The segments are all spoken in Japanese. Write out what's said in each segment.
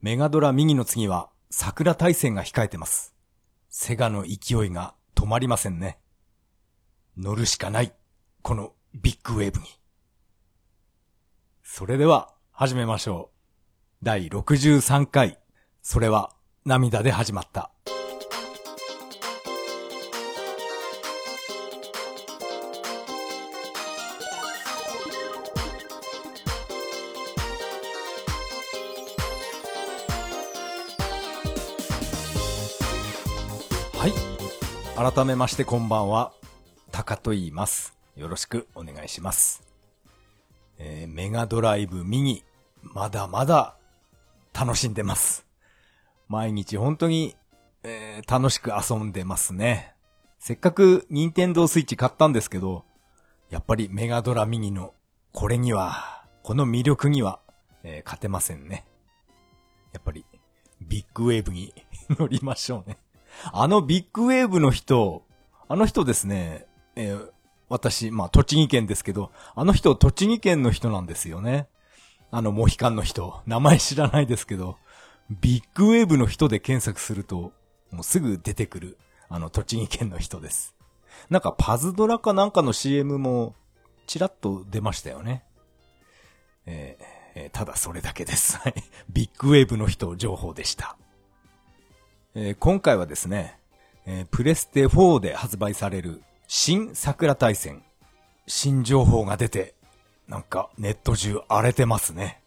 メガドラ右の次は桜大戦が控えてます。セガの勢いが止まりませんね。乗るしかない。このビッグウェーブに。それでは始めましょう。第63回。それは涙で始まった。改めましてこんばんは。タカと言います。よろしくお願いします。えーメガドライブミニ、まだまだ楽しんでます。毎日本当に、えー楽しく遊んでますね。せっかく任天堂スイッチ買ったんですけど、やっぱりメガドラミニのこれには、この魅力には、えー勝てませんね。やっぱりビッグウェーブに 乗りましょうね。あのビッグウェーブの人、あの人ですね、えー私、まあ、栃木県ですけど、あの人、栃木県の人なんですよね。あの、モヒカンの人。名前知らないですけど、ビッグウェーブの人で検索すると、もうすぐ出てくる、あの、栃木県の人です。なんか、パズドラかなんかの CM も、ちらっと出ましたよね。えーえーただそれだけです。はいビッグウェーブの人情報でした。えー今回はですね、えープレステ4で発売される新桜大戦。新情報が出て、なんかネット中荒れてますね。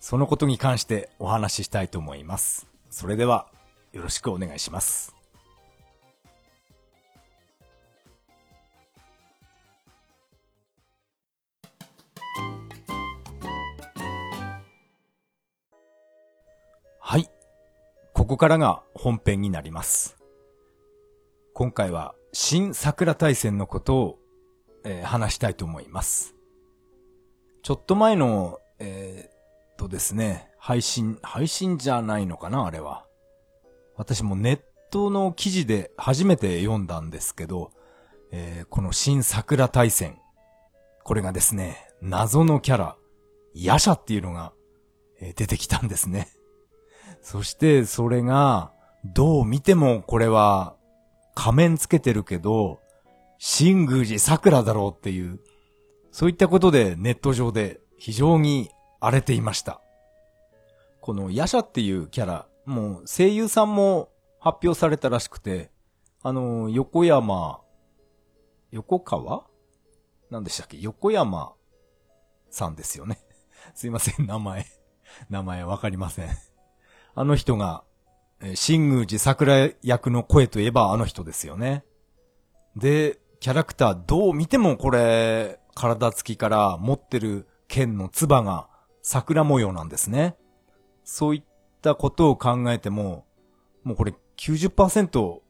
そのことに関してお話ししたいと思います。それでは、よろしくお願いします。ここからが本編になります。今回は新桜大戦のことを、えー話したいと思います。ちょっと前の、えーっとですね、配信、配信じゃないのかなあれは。私もネットの記事で初めて読んだんですけど、えーこの新桜大戦。これがですね、謎のキャラ、ヤシャっていうのが、えー出てきたんですね。そして、それが、どう見てもこれは、仮面つけてるけど、新宮寺桜だろうっていう、そういったことでネット上で非常に荒れていました。このヤシャっていうキャラ、もう声優さんも発表されたらしくて、あの、横山、横川？なんでしたっけ？横山さんですよね。すいません、名前。名前わかりません。あの人が、えー新宮寺桜役の声といえばあの人ですよね。で、キャラクターどう見てもこれ、体つきから持ってる剣の唾が桜模様なんですね。そういったことを考えても、もうこれ90%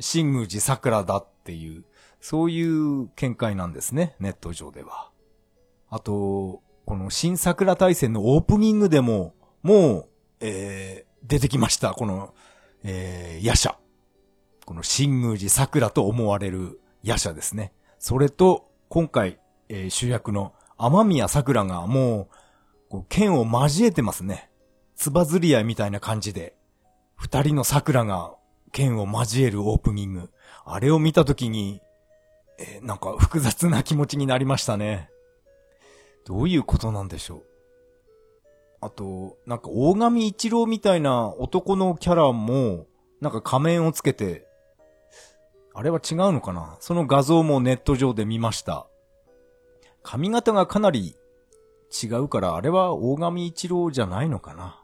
新宮寺桜だっていう、そういう見解なんですね、ネット上では。あと、この新桜大戦のオープニングでも、もう、えー、出てきました。この、えー、ヤシャ。この新宮寺桜と思われるヤシャですね。それと、今回、えー主役の天宮桜がもう、こう剣を交えてますね。つばずり合いみたいな感じで、二人の桜が剣を交えるオープニング。あれを見たときに、えーなんか複雑な気持ちになりましたね。どういうことなんでしょう。あと、なんか大神一郎みたいな男のキャラも、なんか仮面をつけて、あれは違うのかな？その画像もネット上で見ました。髪型がかなり違うから、あれは大神一郎じゃないのかな？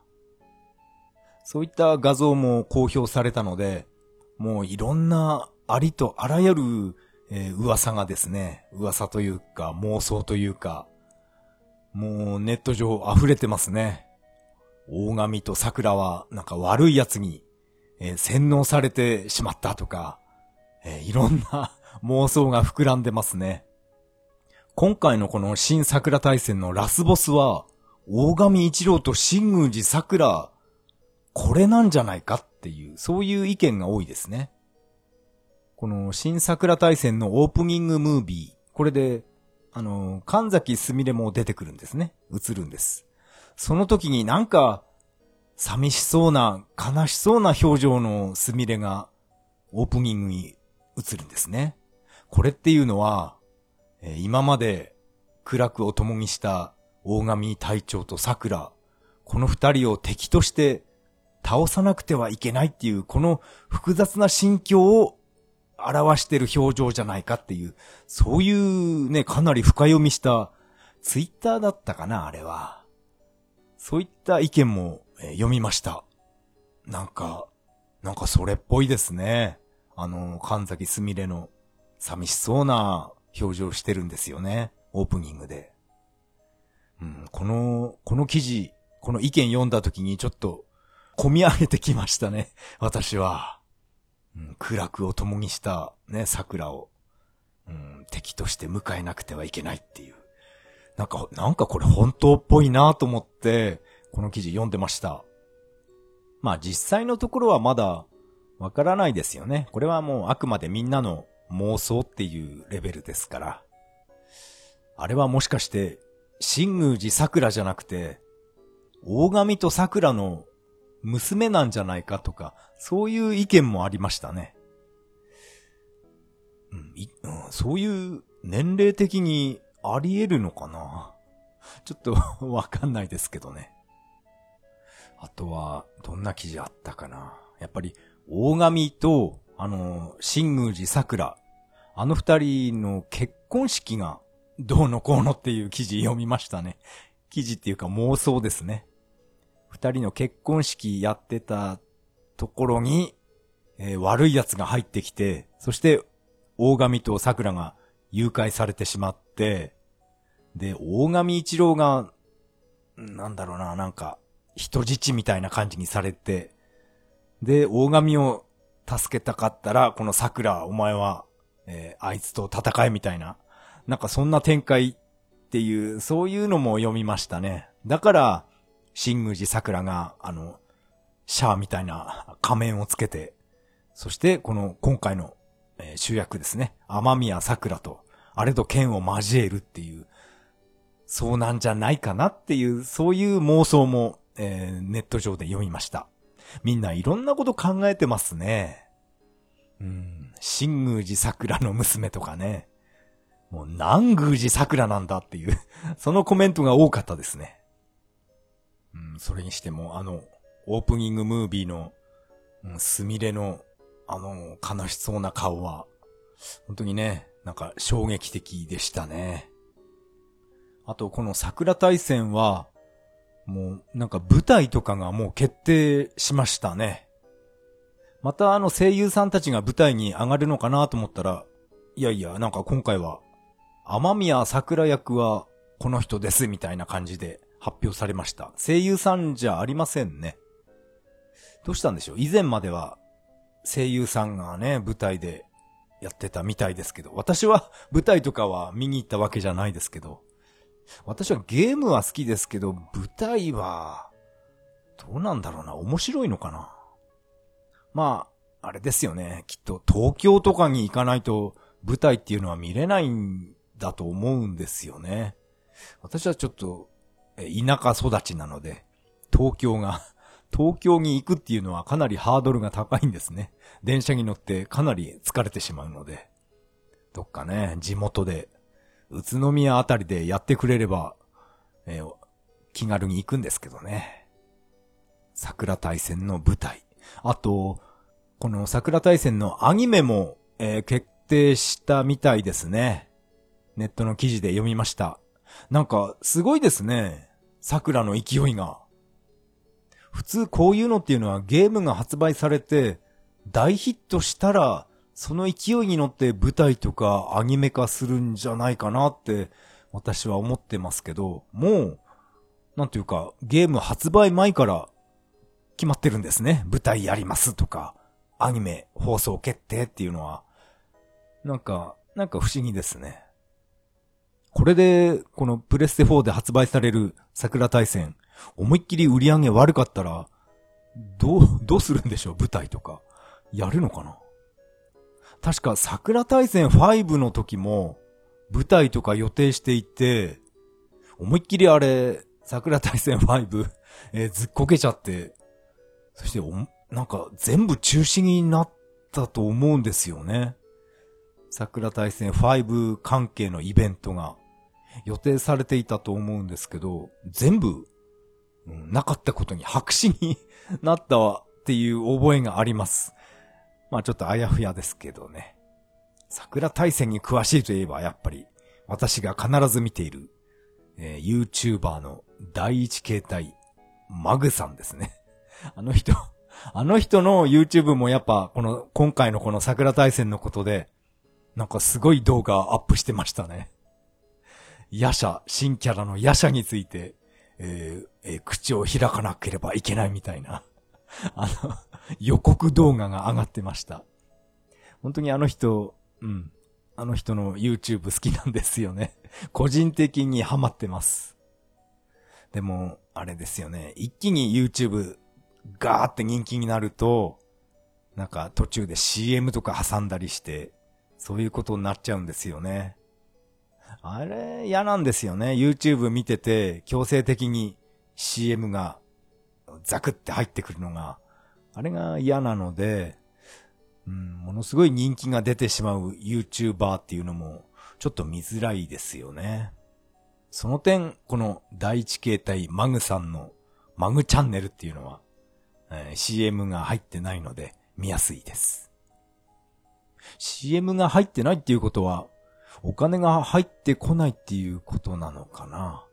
そういった画像も公表されたので、もういろんなありとあらゆる、えー噂がですね、噂というか妄想というか、もうネット上溢れてますね。大神と桜はなんか悪い奴に、えー洗脳されてしまったとか、えーいろんな妄想が膨らんでますね。今回のこの新桜大戦のラスボスは、大神一郎と新宮寺桜、これなんじゃないかっていう、そういう意見が多いですね。この新桜大戦のオープニングムービー、これで、あの、神崎すみれも出てくるんですね。映るんです。その時になんか、寂しそうな、悲しそうな表情のスミレがオープニングに映るんですね。これっていうのは、え、今まで苦楽を共にした大神隊長と桜、この二人を敵として倒さなくてはいけないっていう、この複雑な心境を表してる表情じゃないかっていう、そういうね、かなり深読みしたツイッターだったかな、あれは。そういった意見も、え、読みました。なんか、なんかそれっぽいですね。あの、神崎すみれの寂しそうな表情してるんですよね。オープニングで。うん、この、この記事、この意見読んだ時にちょっと、込み上げてきましたね。私は。うん、苦楽を共にしたね、桜を、うん、敵として迎えなくてはいけないっていう。なんか、なんかこれ本当っぽいなと思って、この記事読んでました。まあ実際のところはまだわからないですよね。これはもうあくまでみんなの妄想っていうレベルですから。あれはもしかして、新宮寺桜じゃなくて、大神と桜の娘なんじゃないかとか、そういう意見もありましたね。うん、そういう年齢的にあり得るのかな？ちょっと わかんないですけどね。あとは、どんな記事あったかな？やっぱり、大神と、あの、新宮寺桜、あの二人の結婚式が、どうのこうのっていう記事読みましたね。記事っていうか妄想ですね。二人の結婚式やってたところに、えー、悪い奴が入ってきて、そして、大神と桜が誘拐されてしまって、で、大神一郎が、なんだろうな、なんか、人質みたいな感じにされて、で、大神を助けたかったら、この桜、お前は、えー、あいつと戦えみたいな、なんかそんな展開っていう、そういうのも読みましたね。だから、新宮寺桜が、あの、シャーみたいな仮面をつけて、そしてこの今回の、えー、主役ですね。天宮桜と、あれと剣を交えるっていう、そうなんじゃないかなっていう、そういう妄想も、えー、ネット上で読みました。みんないろんなこと考えてますね。うん、新宮寺桜の娘とかね。もう南宮寺桜なんだっていうそのコメントが多かったですね。うん、それにしても、あの、オープニングムービーの、うん、すみれの、あの、悲しそうな顔は、本当にね、なんか衝撃的でしたね。あと、この桜大戦は、もう、なんか舞台とかがもう決定しましたね。またあの声優さんたちが舞台に上がるのかなと思ったら、いやいや、なんか今回は、天宮桜役はこの人ですみたいな感じで発表されました。声優さんじゃありませんね。どうしたんでしょう？以前までは声優さんがね、舞台でやってたみたいですけど、私は 舞台とかは見に行ったわけじゃないですけど、私はゲームは好きですけど、舞台は、どうなんだろうな、面白いのかな？まあ、あれですよね。きっと東京とかに行かないと舞台っていうのは見れないんだと思うんですよね。私はちょっと、田舎育ちなので、東京が、東京に行くっていうのはかなりハードルが高いんですね。電車に乗ってかなり疲れてしまうので。どっかね、地元で宇都宮あたりでやってくれれば、えー、気軽に行くんですけどね。桜大戦の舞台。あと、この桜大戦のアニメも、えー、決定したみたいですね。ネットの記事で読みました。なんか、すごいですね。桜の勢いが。普通こういうのっていうのはゲームが発売されて、大ヒットしたら、その勢いに乗って舞台とかアニメ化するんじゃないかなって私は思ってますけど、もう、なんていうか、ゲーム発売前から決まってるんですね。舞台やりますとか、アニメ放送決定っていうのは、なんか、なんか不思議ですね。これで、このプレステ4で発売される桜大戦、思いっきり売り上げ悪かったら、どう、どうするんでしょう？舞台とか。やるのかな？確か桜大戦5の時も舞台とか予定していて、思いっきりあれ、桜大戦5、えー、ずっこけちゃって、そしてお、なんか全部中止になったと思うんですよね。桜大戦5関係のイベントが予定されていたと思うんですけど、全部、うん、なかったことに白紙になったわっていう覚えがあります。まあちょっとあやふやですけどね。桜大戦に詳しいといえばやっぱり私が必ず見ている、えー、YouTuber の第一形態、マグさんですね。あの人、あの人の YouTube もやっぱこの今回のこの桜大戦のことでなんかすごい動画アップしてましたね。ヤシャ、新キャラのヤシャについて、えーえー、口を開かなければいけないみたいな、あの、予告動画が上がってました。本当にあの人、うん。あの人の YouTube 好きなんですよね。個人的にハマってます。でも、あれですよね。一気に YouTube ガーって人気になると、なんか途中で CM とか挟んだりして、そういうことになっちゃうんですよね。あれ、嫌なんですよね。YouTube 見てて、強制的に CM がザクって入ってくるのが、あれが嫌なので、うん、ものすごい人気が出てしまう YouTuber っていうのも、ちょっと見づらいですよね。その点、この第一形態マグさんのマグチャンネルっていうのは、えー、CM が入ってないので見やすいです。CM が入ってないっていうことは、お金が入ってこないっていうことなのかな。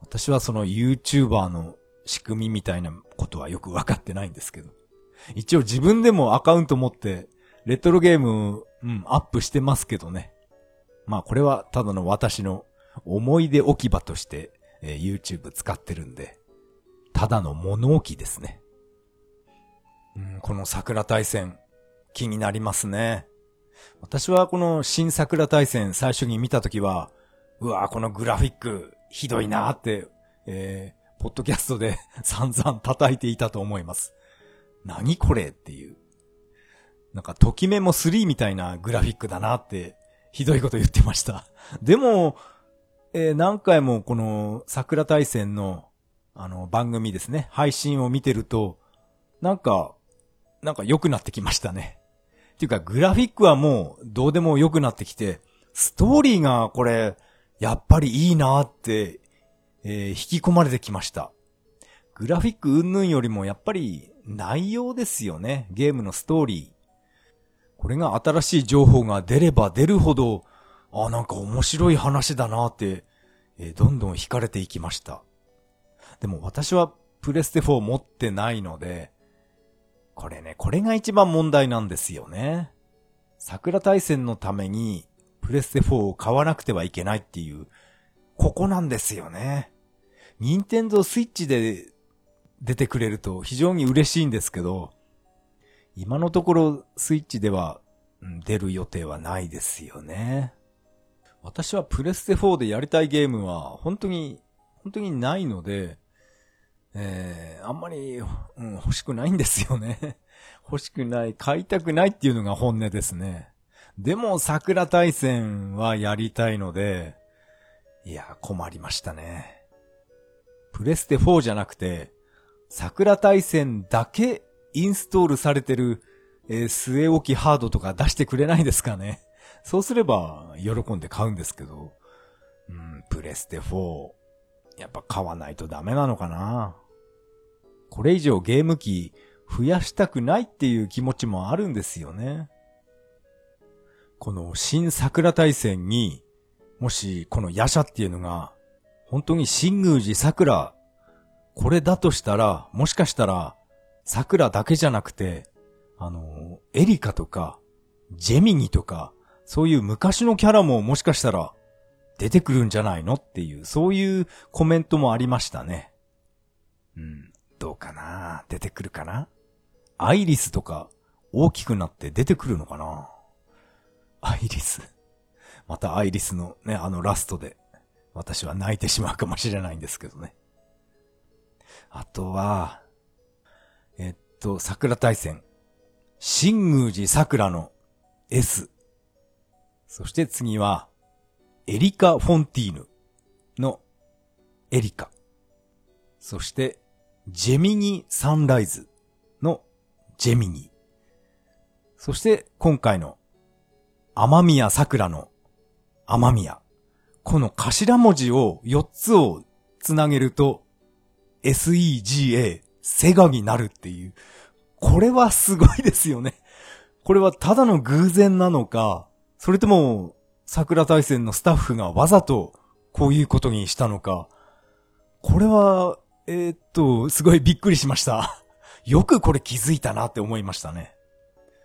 私はその YouTuber の仕組みみたいなことはよくわかってないんですけど。一応自分でもアカウント持って、レトロゲーム、うん、アップしてますけどね。まあこれはただの私の思い出置き場として、えー、YouTube 使ってるんで、ただの物置ですね。うん、この桜大戦、気になりますね。私はこの新桜大戦最初に見たときは、うわこのグラフィック、ひどいなって、えー、ポッドキャストで 散々叩いていたと思います。何これっていう。なんか、ときめも3みたいなグラフィックだなって、ひどいこと言ってました。でも、えー、何回もこの桜大戦の、あの、番組ですね、配信を見てると、なんか、なんか良くなってきましたね。っていうか、グラフィックはもうどうでも良くなってきて、ストーリーがこれ、やっぱりいいなって、えー、引き込まれてきました。グラフィック云々よりもやっぱり内容ですよね。ゲームのストーリー。これが新しい情報が出れば出るほど、あ、なんか面白い話だなって、えー、どんどん惹かれていきました。でも私はプレステ4持ってないので、これね、これが一番問題なんですよね。桜大戦のためにプレステ4を買わなくてはいけないっていう、ここなんですよね。ニンテンドースイッチで出てくれると非常に嬉しいんですけど、今のところスイッチでは出る予定はないですよね。私はプレステ4でやりたいゲームは本当に、本当にないので、えー、あんまり、うん、欲しくないんですよね。欲しくない、買いたくないっていうのが本音ですね。でも、桜大戦はやりたいので、いや、困りましたね。プレステ4じゃなくて、桜大戦だけインストールされてる、えー、据え置きハードとか出してくれないですかね。そうすれば、喜んで買うんですけど、うん、プレステ4、やっぱ買わないとダメなのかな。これ以上ゲーム機増やしたくないっていう気持ちもあるんですよね。この新桜大戦に、もしこのヤシャっていうのが、本当に新宮寺桜、これだとしたら、もしかしたら、桜だけじゃなくて、あの、エリカとか、ジェミニとか、そういう昔のキャラももしかしたら出てくるんじゃないのっていう、そういうコメントもありましたね。うん。どうかな？出てくるかな？アイリスとか大きくなって出てくるのかな？アイリス？またアイリスのね、あのラストで私は泣いてしまうかもしれないんですけどね。あとは、えっと、桜大戦。新宮寺桜の S。そして次は、エリカ・フォンティーヌのエリカ。そして、ジェミニサンライズのジェミニ。そして今回の天宮桜の天宮。この頭文字を4つをつなげると SEGA、セガになるっていう。これはすごいですよね。これはただの偶然なのか、それとも桜大戦のスタッフがわざとこういうことにしたのか。これは、えー、っと、すごいびっくりしました。よくこれ気づいたなって思いましたね。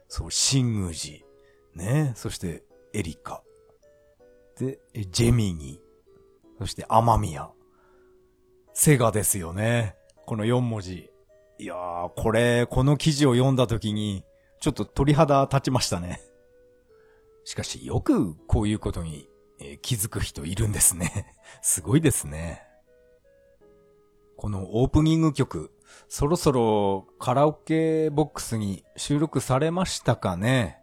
そう、新宮寺。ね。そして、エリカ。で、ジェミニ。そして、アマミヤ。セガですよね。この4文字。いやー、これ、この記事を読んだ時に、ちょっと鳥肌立ちましたね。しかし、よくこういうことに、え、気づく人いるんですね。すごいですね。このオープニング曲、そろそろカラオケボックスに収録されましたかね？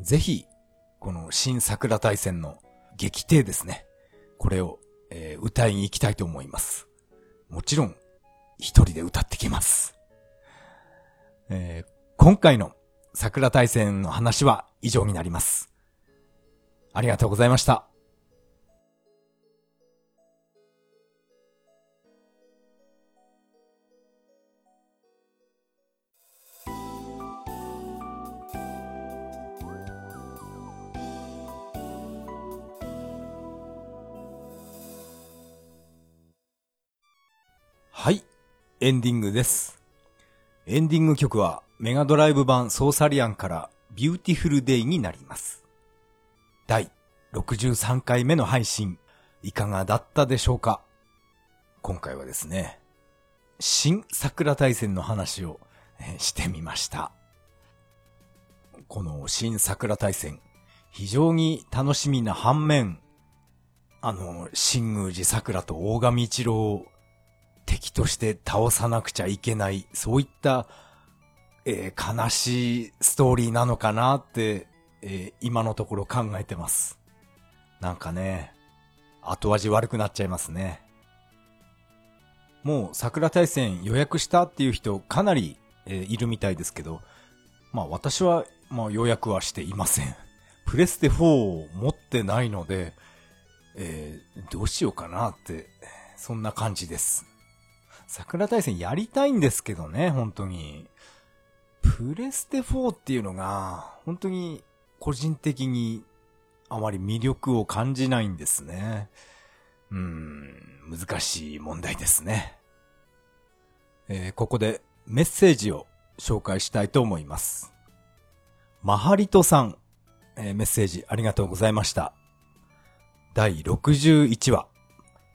ぜひ、この新桜大戦の激定ですね。これを、えー、歌いに行きたいと思います。もちろん、一人で歌ってきます。えー、今回の桜大戦の話は以上になります。ありがとうございました。はい、エンディングです。エンディング曲はメガドライブ版ソーサリアンから Beautiful Day になります。第63回目の配信、いかがだったでしょうか？今回はですね、新サクラ大戦の話をしてみました。この新サクラ大戦、非常に楽しみな反面、あの、新宮寺桜と大神一郎を敵として倒さなくちゃいけない、そういった、えー、悲しいストーリーなのかなって、えー、今のところ考えてます。なんかね、後味悪くなっちゃいますね。もう桜大戦予約したっていう人かなり、えー、いるみたいですけど、まあ私は、まあ予約はしていません。プレステ4を持ってないので、えー、どうしようかなって、そんな感じです。桜大戦やりたいんですけどね、本当に。プレステ4っていうのが、本当に個人的にあまり魅力を感じないんですね。うーん、難しい問題ですね。えー、ここでメッセージを紹介したいと思います。マハリトさん、えー、メッセージありがとうございました。第61話、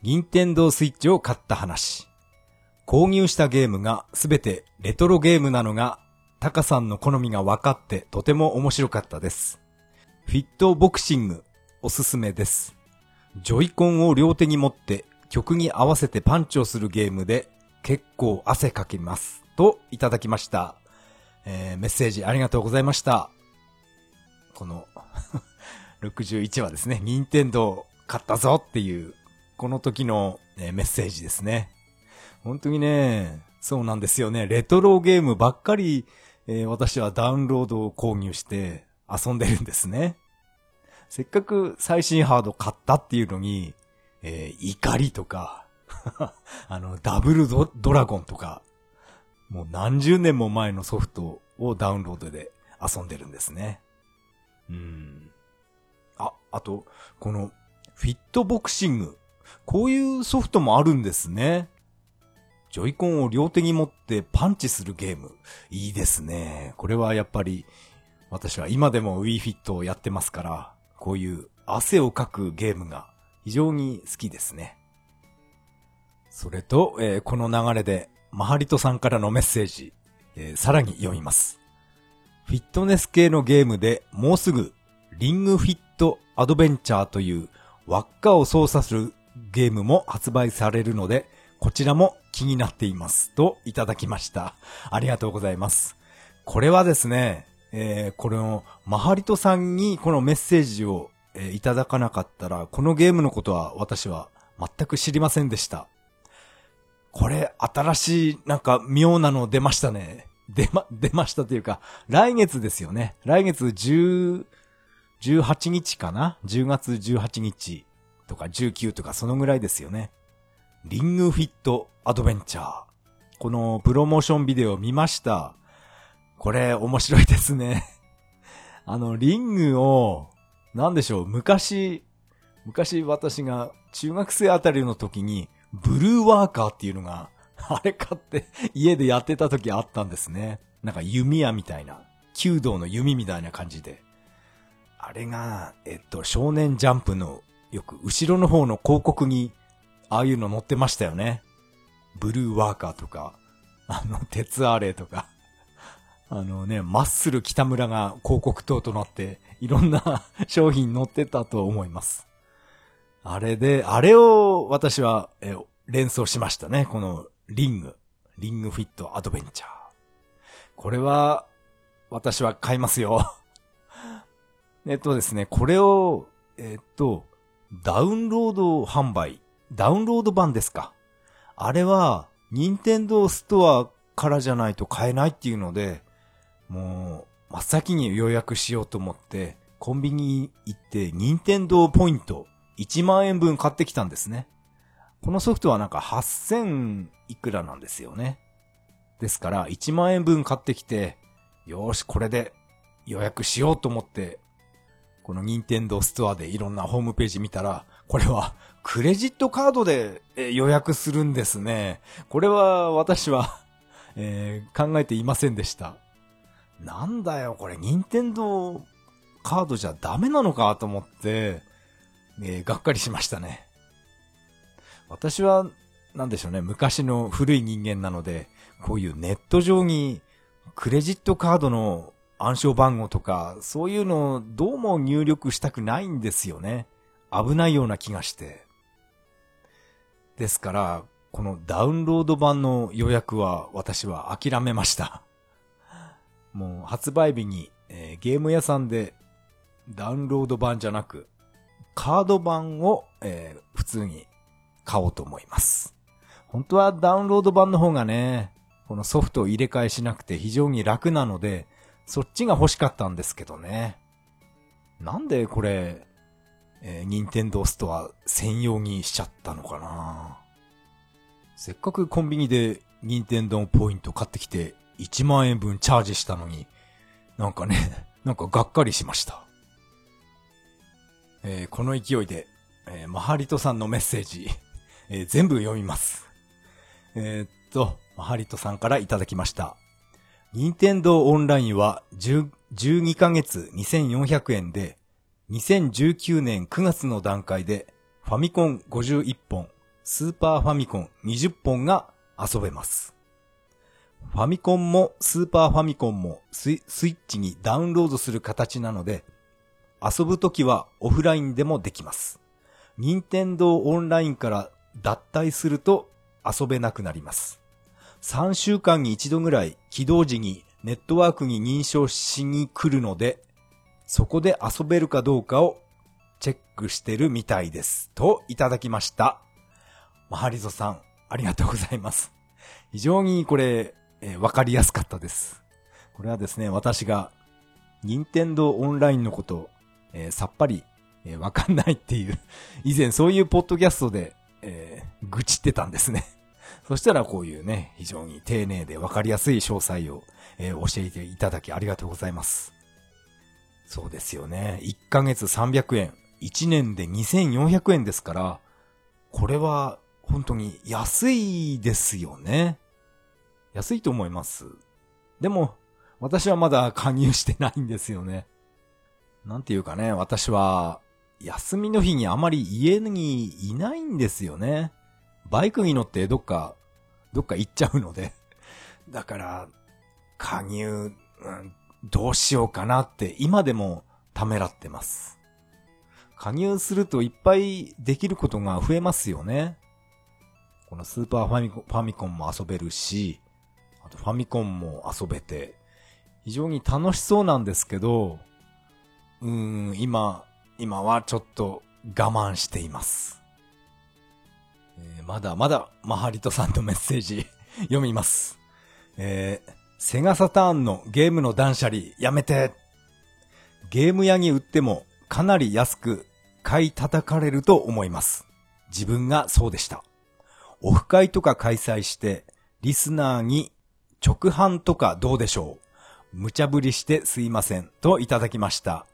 任天堂スイッチを買った話。購入したゲームがすべてレトロゲームなのが、タカさんの好みが分かってとても面白かったです。フィットボクシング、おすすめです。ジョイコンを両手に持って曲に合わせてパンチをするゲームで結構汗かきます。といただきました。えー、メッセージありがとうございました。この 61話ですね、任天堂買ったぞっていう、この時の、メッセージですね。本当にね、そうなんですよね。レトロゲームばっかり、えー、私はダウンロードを購入して遊んでるんですね。せっかく最新ハード買ったっていうのに、えー、怒りとか あの、ダブルドドラゴンとか、もう何十年も前のソフトをダウンロードで遊んでるんですね。うん。あ、あと、この、フィットボクシング。こういうソフトもあるんですね。ジョイコンを両手に持ってパンチするゲーム。いいですね。これはやっぱり、私は今でも Wii Fit をやってますから、こういう汗をかくゲームが非常に好きですね。それと、えー、この流れで、マハリトさんからのメッセージ、えー、さらに読みます。フィットネス系のゲームでもうすぐ、リングフィットアドベンチャーという輪っかを操作するゲームも発売されるので、こちらも気になっています。といただきました。ありがとうございます。これはですね、えー、これの、マハリトさんにこのメッセージを、えー、いただかなかったら、このゲームのことは私は全く知りませんでした。これ、新しい、なんか妙なの出ましたね。出ま、出ましたというか、来月ですよね。来月10、18日かな ?10 月18日とか19とかそのぐらいですよね。リングフィットアドベンチャー。このプロモーションビデオ見ました。これ面白いですね。あの、リングを、なんでしょう、昔、昔私が中学生あたりの時に、ブルーワーカーっていうのが、あれ買って家でやってた時あったんですね。なんか弓矢みたいな、弓道の弓みたいな感じで。あれが、えっと、少年ジャンプのよく後ろの方の広告に、ああいうの載ってましたよね。ブルーワーカーとか、あの、鉄アレイとか。あのね、マッスル北村が広告塔となって、いろんな 商品載ってたと思います。あれで、あれを私は、え連想しましたね。このリング。リングフィットアドベンチャー。これは、私は買いますよ。えっとですね、これを、えっと、ダウンロード販売。ダウンロード版ですか？あれは、任天堂ストアからじゃないと買えないっていうので、もう、真っ先に予約しようと思って、コンビニ行って、任天堂ポイント1万円分買ってきたんですね。このソフトはなんか8000いくらなんですよね。ですから、1万円分買ってきて、よーし、これで予約しようと思って、この任天堂ストアでいろんなホームページ見たら、これはクレジットカードで予約するんですね。これは私は えー、考えていませんでした。なんだよ、これ、任天堂カードじゃダメなのかと思って、えー、がっかりしましたね。私は、なんでしょうね、昔の古い人間なので、こういうネット上にクレジットカードの暗証番号とか、そういうのをどうも入力したくないんですよね。危ないような気がして。ですから、このダウンロード版の予約は私は諦めました。もう発売日に、えー、ゲーム屋さんでダウンロード版じゃなく、カード版を、えー、普通に買おうと思います。本当はダウンロード版の方がね、このソフトを入れ替えしなくて非常に楽なので、そっちが欲しかったんですけどね。なんでこれ、えー、任天堂ストア専用にしちゃったのかなせっかくコンビニで任天堂ポイント買ってきて1万円分チャージしたのに、なんかね、なんかがっかりしました。えー、この勢いで、えー、マハリトさんのメッセージ、えー、全部読みます。え、っと、マハリトさんからいただきました。任天堂オンラインは12ヶ月2400円で、2019年9月の段階でファミコン51本、スーパーファミコン20本が遊べます。ファミコンもスーパーファミコンもスイッチにダウンロードする形なので、遊ぶときはオフラインでもできます。任天堂オンラインから脱退すると遊べなくなります。3週間に一度ぐらい起動時にネットワークに認証しに来るので、そこで遊べるかどうかをチェックしてるみたいです。といただきました。マハリゾさん、ありがとうございます。非常にこれ、えー、わかりやすかったです。これはですね、私が、任天堂オンラインのこと、えー、さっぱり、えー、わかんないっていう以前そういうポッドキャストで、えー、愚痴ってたんですね。そしたらこういうね、非常に丁寧でわかりやすい詳細を、えー、教えていただきありがとうございます。そうですよね。1ヶ月300円、1年で2400円ですから、これは本当に安いですよね。安いと思います。でも、私はまだ加入してないんですよね。なんていうかね、私は、休みの日にあまり家にいないんですよね。バイクに乗ってどっか、どっか行っちゃうので。だから、加入、うん、どうしようかなって今でもためらってます。加入するといっぱいできることが増えますよね。このスーパーファミコンファミコンも遊べるし、あとファミコンも遊べて、非常に楽しそうなんですけど、うーん、今、今はちょっと我慢しています。えー、まだまだ、マハリトさんのメッセージ 読みます。えー、セガサターンのゲームの断捨離やめて。ゲーム屋に売ってもかなり安く買い叩かれると思います。自分がそうでした。オフ会とか開催して、リスナーに直販とかどうでしょう無茶ぶりしてすいません。といただきました。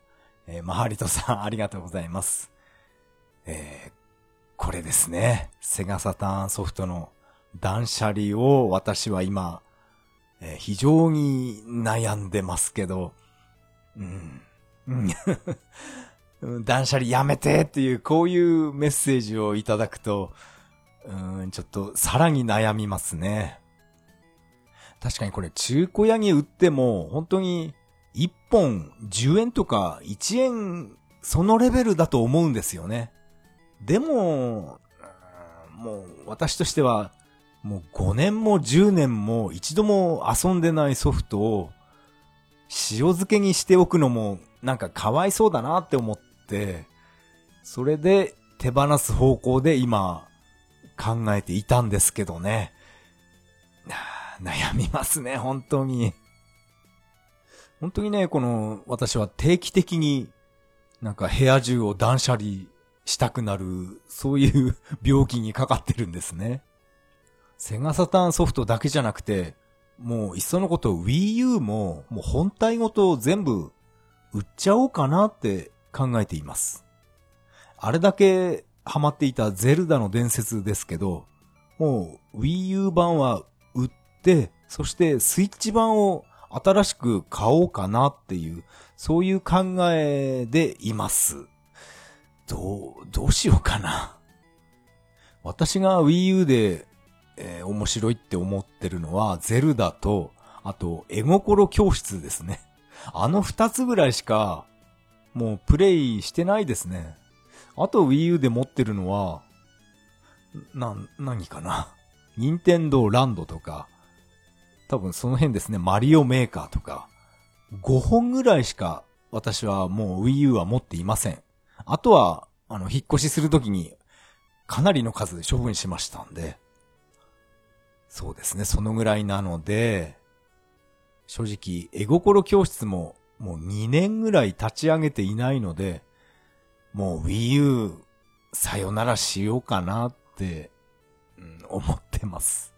えー、マハリトさんありがとうございます。えー、これですね。セガサターンソフトの断捨離を私は今、えー、非常に悩んでますけど、うん。断捨離やめてっていう、こういうメッセージをいただくと、うん、ちょっとさらに悩みますね。確かにこれ中古屋に売っても、本当に1本10円とか1円、そのレベルだと思うんですよね。でも、もう私としては、もう5年も10年も一度も遊んでないソフトを塩漬けにしておくのもなんかかわいそうだなって思って、それで手放す方向で今考えていたんですけどね。悩みますね、本当に。本当にね、この、私は定期的に、なんか部屋中を断捨離したくなる、そういう病気にかかってるんですね。セガサターンソフトだけじゃなくて、もういっそのこと Wii U も、もう本体ごと全部売っちゃおうかなって考えています。あれだけハマっていたゼルダの伝説ですけど、もう Wii U 版は売って、そしてスイッチ版を新しく買おうかなっていう、そういう考えでいます。どう、どうしようかな。私が Wii U で、えー、面白いって思ってるのは、ゼルダと、あと、絵心教室ですね。あの二つぐらいしか、もうプレイしてないですね。あと Wii U で持ってるのは、な、何かな。任天堂ランドとか、多分その辺ですね、マリオメーカーとか、5本ぐらいしか私はもう Wii U は持っていません。あとは、あの、引っ越しするときに、かなりの数で処分しましたんで、そうですね、そのぐらいなので、正直、絵心教室ももう2年ぐらい立ち上げていないので、もう Wii U さよならしようかなって、うん、思ってます。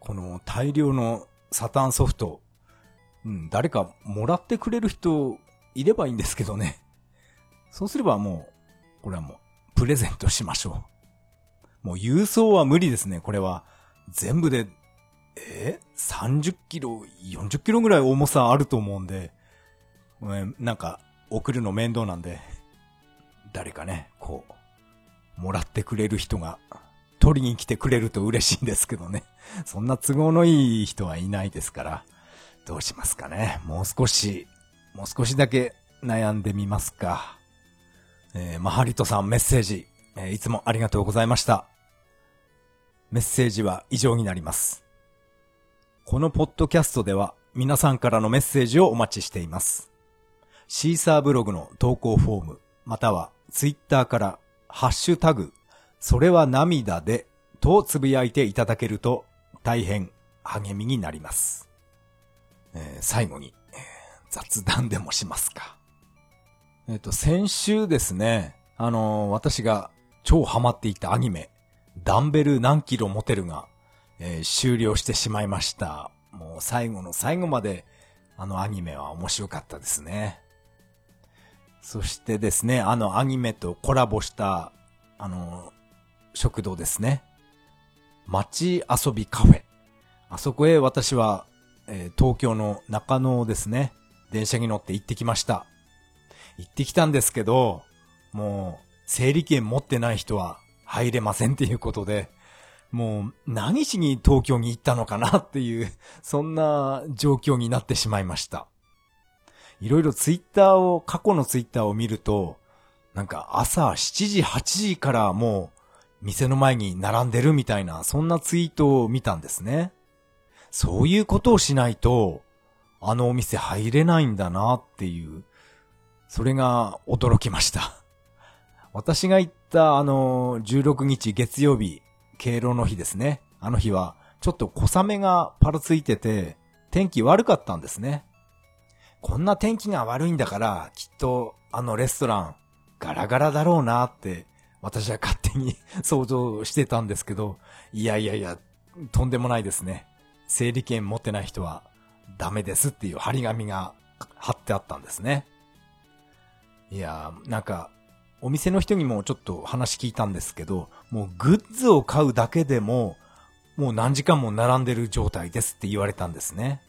この大量のサタンソフト、うん、誰かもらってくれる人いればいいんですけどね。そうすればもう、これはもう、プレゼントしましょう。もう郵送は無理ですね、これは。全部で、え ?30 キロ、40キロぐらい重さあると思うんで、なんか、送るの面倒なんで、誰かね、こう、もらってくれる人が、取りに来てくれると嬉しいんですけどね。そんな都合のいい人はいないですから、どうしますかね。もう少し、もう少しだけ悩んでみますか。えー、マハリトさんメッセージ、えー、いつもありがとうございました。メッセージは以上になります。このポッドキャストでは皆さんからのメッセージをお待ちしています。シーサーブログの投稿フォーム、またはツイッターからハッシュタグ、それは涙でとつぶやいていただけると大変励みになります。えー、最後に、えー、雑談でもしますか。えっ、ー、と、先週ですね、あのー、私が超ハマっていたアニメ、ダンベル何キロ持てるが、えー、終了してしまいました。もう最後の最後まで、あのアニメは面白かったですね。そしてですね、あのアニメとコラボした、あの、食堂ですね。街遊びカフェ。あそこへ私は、えー、東京の中野ですね。電車に乗って行ってきました。行ってきたんですけど、もう、整理券持ってない人は入れませんっていうことで、もう何しに東京に行ったのかなっていう、そんな状況になってしまいました。いろいろツイッターを、過去のツイッターを見ると、なんか朝7時、8時からもう店の前に並んでるみたいな、そんなツイートを見たんですね。そういうことをしないと、あのお店入れないんだなっていう、それが驚きました。私が行ったあの、16日月曜日、敬老の日ですね。あの日は、ちょっと小雨がパラついてて、天気悪かったんですね。こんな天気が悪いんだから、きっとあのレストランガラガラだろうなって私は勝手に 想像してたんですけど、いやいやいや、とんでもないですね。整理券持ってない人はダメですっていう張り紙が貼ってあったんですね。いやー、なんか、お店の人にもちょっと話聞いたんですけど、もうグッズを買うだけでも、もう何時間も並んでる状態ですって言われたんですね。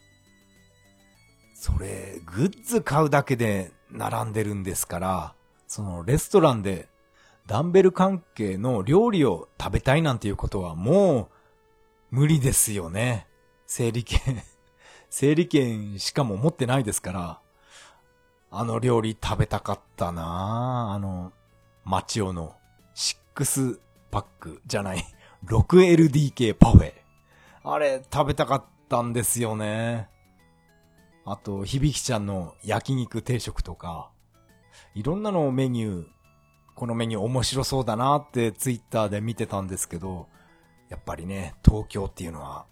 それ、グッズ買うだけで並んでるんですから、そのレストランでダンベル関係の料理を食べたいなんていうことはもう無理ですよね。整理券 整理券しかも持ってないですから、あの料理食べたかったなあの、マチオの6パックじゃない、6LDK パフェ。あれ食べたかったんですよね。あと、響ちゃんの焼肉定食とか、いろんなのメニュー、このメニュー面白そうだなってツイッターで見てたんですけど、やっぱりね、東京っていうのは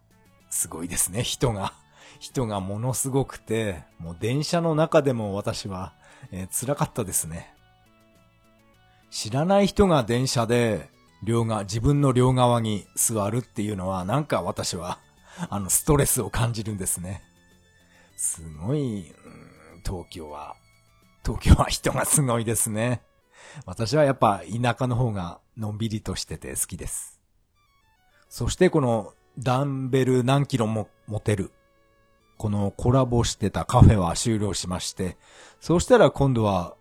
すごいですね、人が。人がものすごくて、もう電車の中でも私は、えー、辛かったですね。知らない人が電車で、両側、自分の両側に座るっていうのは、なんか私は、あの、ストレスを感じるんですね。すごい、東京は、東京は人がすごいですね。私はやっぱ田舎の方がのんびりとしてて好きです。そしてこのダンベル何キロも持てる。このコラボしてたカフェは終了しまして、そうしたら今度は、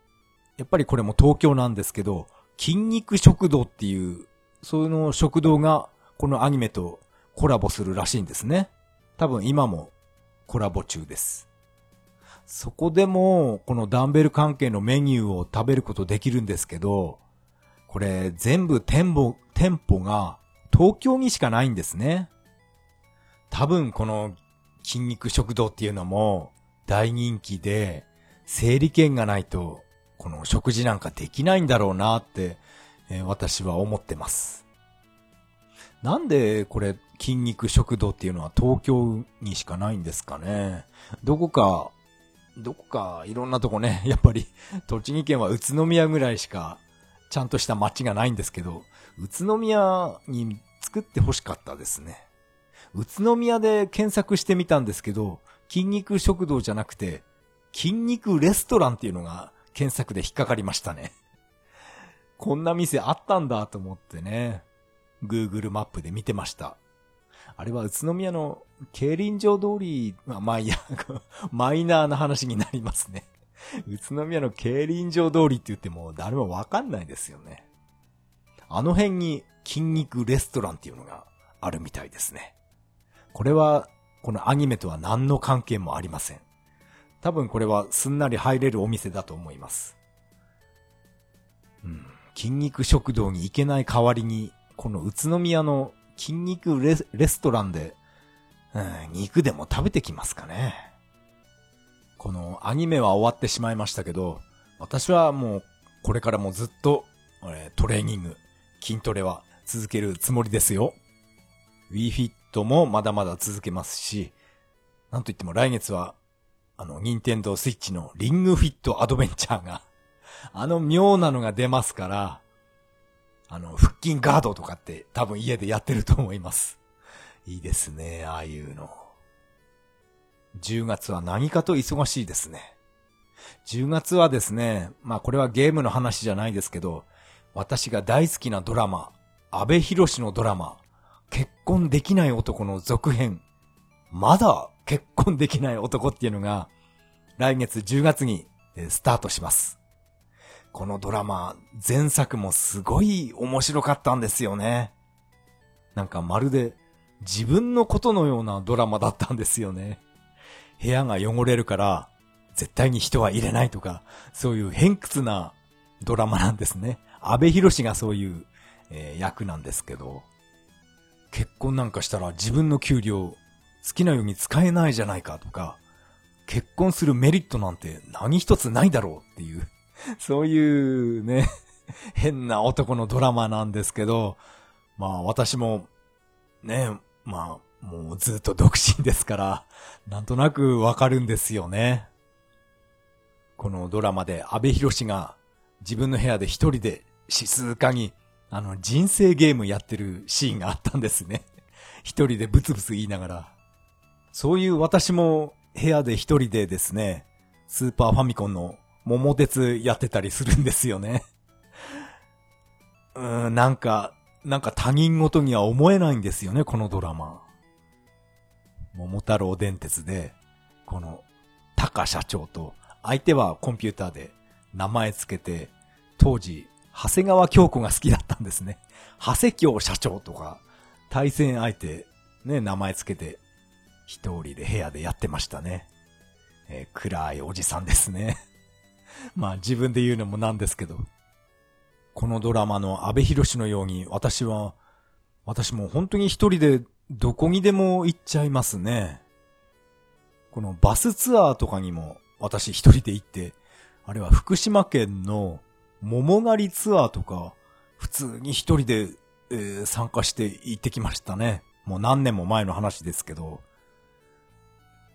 やっぱりこれも東京なんですけど、筋肉食堂っていう、その食堂がこのアニメとコラボするらしいんですね。多分今もコラボ中です。そこでも、このダンベル関係のメニューを食べることできるんですけど、これ全部店舗、店舗が東京にしかないんですね。多分この筋肉食堂っていうのも大人気で、整理券がないとこの食事なんかできないんだろうなって、えー、私は思ってます。なんでこれ筋肉食堂っていうのは東京にしかないんですかね。どこかどこかいろんなとこね、やっぱり栃木県は宇都宮ぐらいしかちゃんとした街がないんですけど、宇都宮に作って欲しかったですね。宇都宮で検索してみたんですけど、筋肉食堂じゃなくて、筋肉レストランっていうのが検索で引っかかりましたね。こんな店あったんだと思ってね、Google マップで見てました。あれは宇都宮の競輪場通り、まあ、まあいや、マイナーな話になりますね。宇都宮の競輪場通りって言っても誰もわかんないですよね。あの辺に筋肉レストランっていうのがあるみたいですね。これは、このアニメとは何の関係もありません。多分これはすんなり入れるお店だと思います。うん。筋肉食堂に行けない代わりに、この宇都宮の筋肉レストランで、うん、肉でも食べてきますかね。このアニメは終わってしまいましたけど、私はもうこれからもずっと、えトレーニング、筋トレは続けるつもりですよ。WeFit もまだまだ続けますし、なんといっても来月は、あの、ニンテンドースイッチのリングフィットアドベンチャーが、あの妙なのが出ますから、あの、腹筋ガードとかって多分家でやってると思います。いいですね、ああいうの。10月は何かと忙しいですね。10月はですね、まあこれはゲームの話じゃないですけど、私が大好きなドラマ、安倍博士のドラマ、結婚できない男の続編、まだ結婚できない男っていうのが、来月10月にスタートします。このドラマ、前作もすごい面白かったんですよね。なんかまるで自分のことのようなドラマだったんですよね。部屋が汚れるから絶対に人は入れないとか、そういう偏屈なドラマなんですね。安倍博士がそういう、えー、役なんですけど、結婚なんかしたら自分の給料好きなように使えないじゃないかとか、結婚するメリットなんて何一つないだろうっていう そういうね、変な男のドラマなんですけど、まあ私も、ね、まあ、もうずっと独身ですから、なんとなくわかるんですよね。このドラマで安倍博士が自分の部屋で一人で静かにあの人生ゲームやってるシーンがあったんですね。一人でブツブツ言いながら。そういう私も部屋で一人でですね、スーパーファミコンの桃鉄やってたりするんですよね。うーん、なんか、なんか他人事には思えないんですよね、このドラマ。桃太郎電鉄で、この、タカ社長と、相手はコンピューターで名前つけて、当時、長谷川京子が好きだったんですね。長谷京社長とか、対戦相手、ね、名前つけて、一人で部屋でやってましたね。えー、暗いおじさんですね。まあ自分で言うのもなんですけど。このドラマの安部博のように私は、私も本当に一人でどこにでも行っちゃいますね。このバスツアーとかにも私一人で行って、あれは福島県の桃狩りツアーとか、普通に一人で、えー、参加して行ってきましたね。もう何年も前の話ですけど。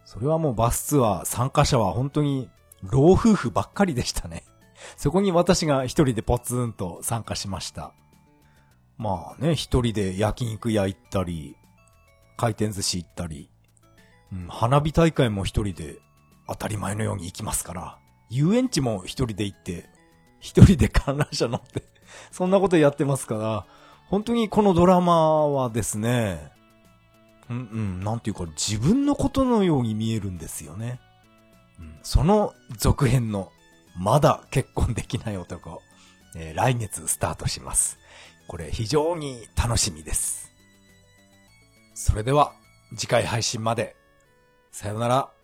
それはもうバスツアー参加者は本当に老夫婦ばっかりでしたね。そこに私が一人でポツンと参加しました。まあね、一人で焼肉屋行ったり、回転寿司行ったり、うん、花火大会も一人で当たり前のように行きますから、遊園地も一人で行って、一人で観覧車乗ってそんなことやってますから、本当にこのドラマはですね、うんうん、なんていうか自分のことのように見えるんですよね。うん、その続編の、まだ結婚できない男、えー、来月スタートします。これ非常に楽しみです。それでは、次回配信まで。さよなら。